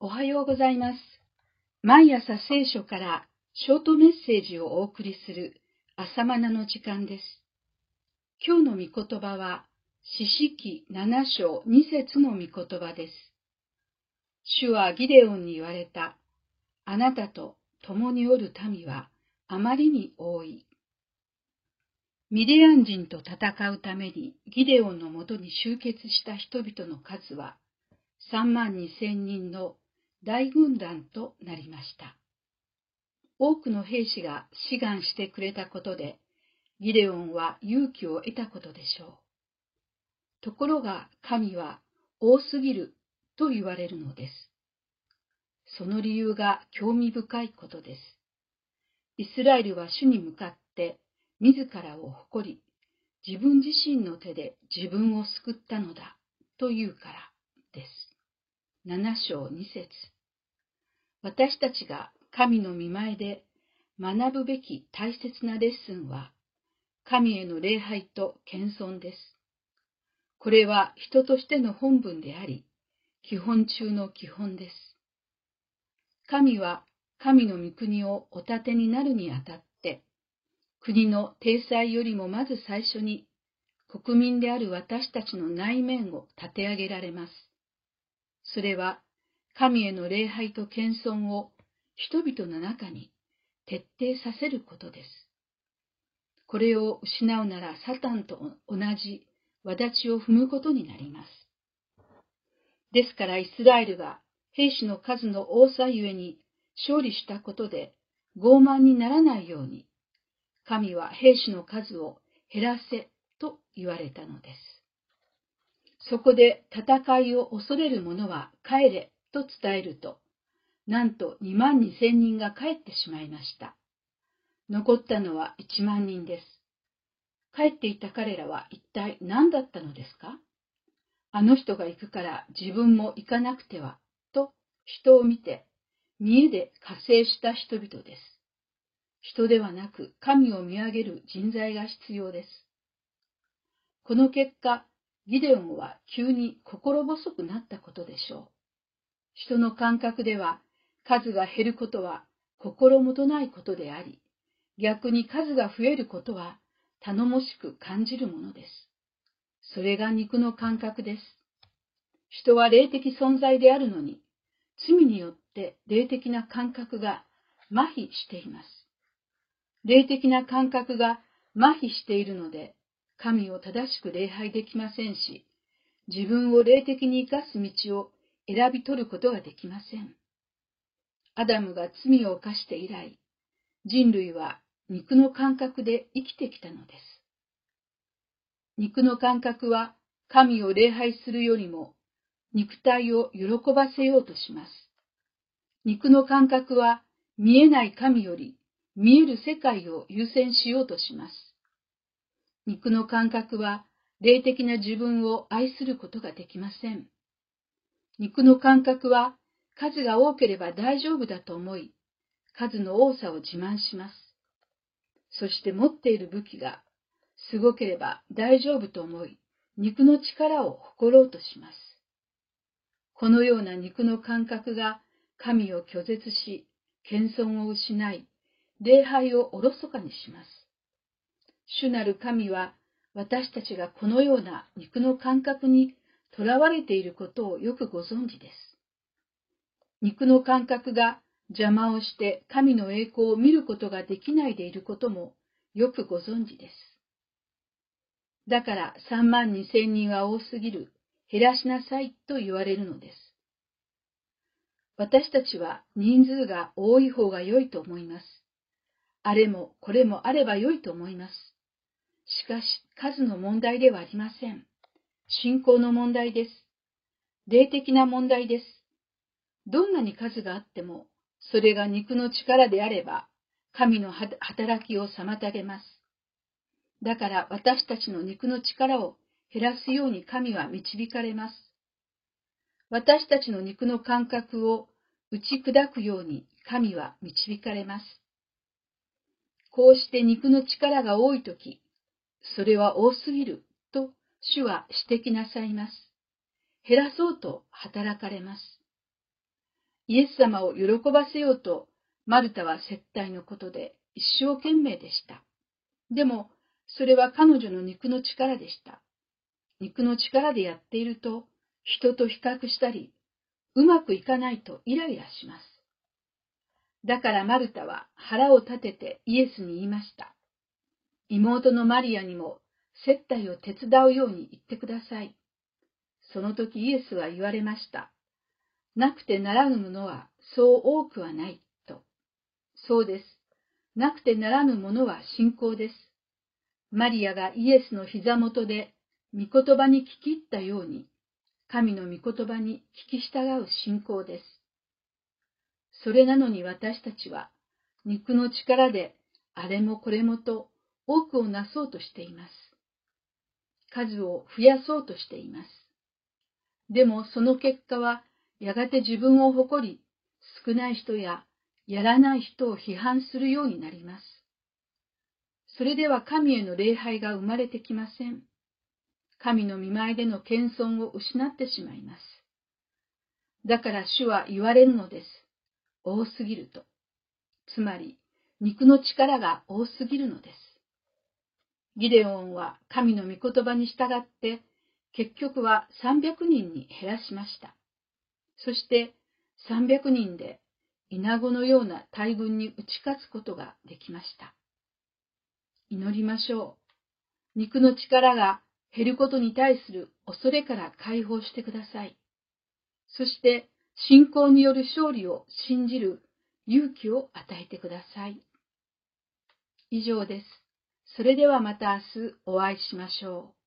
おはようございます。毎朝聖書からショートメッセージをお送りする朝マナの時間です。今日の御言葉は、四式七章二節の御言葉です。主はギデオンに言われた。あなたと共におる民はあまりに多い。ミディアン人と戦うためにギデオンのもとに集結した人々の数は3万2千人の大軍団となりました。多くの兵士が志願してくれたことで、ギデオンは勇気を得たことでしょう。ところが神は多すぎると言われるのです。その理由が興味深いことです。イスラエルは主に向かって自らを誇り、自分自身の手で自分を救ったのだというからです。7章2節私たちが神の見前で学ぶべき大切なレッスンは、神への礼拝と謙遜です。これは人としての本文であり、基本中の基本です。神は神の御国をお立てになるにあたって、国の体裁よりもまず最初に国民である私たちの内面を立て上げられます。それは神への礼拝と謙遜を人々の中に徹底させることです。これを失うならサタンと同じ轍を踏むことになります。ですからイスラエルが兵士の数の多さゆえに勝利したことで傲慢にならないように、神は兵士の数を減らせと言われたのです。そこで戦いを恐れる者は帰れと伝えると、なんと2万2千人が帰ってしまいました。残ったのは1万人です。帰っていた彼らは一体何だったのですか？あの人が行くから自分も行かなくては、と人を見て、見栄で加勢した人々です。人ではなく神を見上げる人材が必要です。この結果、ギデオンは急に心細くなったことでしょう。人の感覚では数が減ることは心もとないことであり、逆に数が増えることは頼もしく感じるものです。それが肉の感覚です。人は霊的存在であるのに、罪によって霊的な感覚が麻痺しています。霊的な感覚が麻痺しているので、神を正しく礼拝できませんし、自分を霊的に生かす道を選び取ることができません。アダムが罪を犯して以来、人類は肉の感覚で生きてきたのです。肉の感覚は神を礼拝するよりも肉体を喜ばせようとします。肉の感覚は見えない神より見える世界を優先しようとします。肉の感覚は霊的な自分を愛することができません。肉の感覚は数が多ければ大丈夫だと思い、数の多さを自慢します。そして持っている武器がすごければ大丈夫と思い、肉の力を誇ろうとします。このような肉の感覚が神を拒絶し、謙遜を失い、礼拝をおろそかにします。主なる神は私たちがこのような肉の感覚にとらわれていることをよくご存知です。肉の感覚が邪魔をして神の栄光を見ることができないでいることもよくご存知です。だから3万2千人は多すぎる、減らしなさいと言われるのです。私たちは人数が多い方が良いと思います。あれもこれもあれば良いと思います。しかし、数の問題ではありません。信仰の問題です。霊的な問題です。どんなに数があっても、それが肉の力であれば、神の働きを妨げます。だから私たちの肉の力を減らすように神は導かれます。私たちの肉の感覚を打ち砕くように神は導かれます。こうして肉の力が多いとき、それは多すぎると主は指摘なさいます。減らそうと働かれます。イエス様を喜ばせようと、マルタは接待のことで一生懸命でした。でも、それは彼女の肉の力でした。肉の力でやっていると、人と比較したり、うまくいかないとイライラします。だからマルタは腹を立ててイエスに言いました。妹のマリアにも接待を手伝うように言ってください。その時イエスは言われました。なくてならぬものはそう多くはない、と。そうです。なくてならぬものは信仰です。マリアがイエスの膝元で御言葉に聞き入ったように、神の御言葉に聞き従う信仰です。それなのに私たちは、肉の力であれもこれもと多くをなそうとしています。数を増やそうとしています。でもその結果は、やがて自分を誇り、少ない人ややらない人を批判するようになります。それでは神への礼拝が生まれてきません。神の見舞いでの謙遜を失ってしまいます。だから主は言われるのです。多すぎると。つまり、肉の力が多すぎるのです。ギデオンは神の御言葉に従って、結局は300人に減らしました。そして300人で稲子のような大軍に打ち勝つことができました。祈りましょう。肉の力が減ることに対する恐れから解放してください。そして信仰による勝利を信じる勇気を与えてください。以上です。それではまた明日お会いしましょう。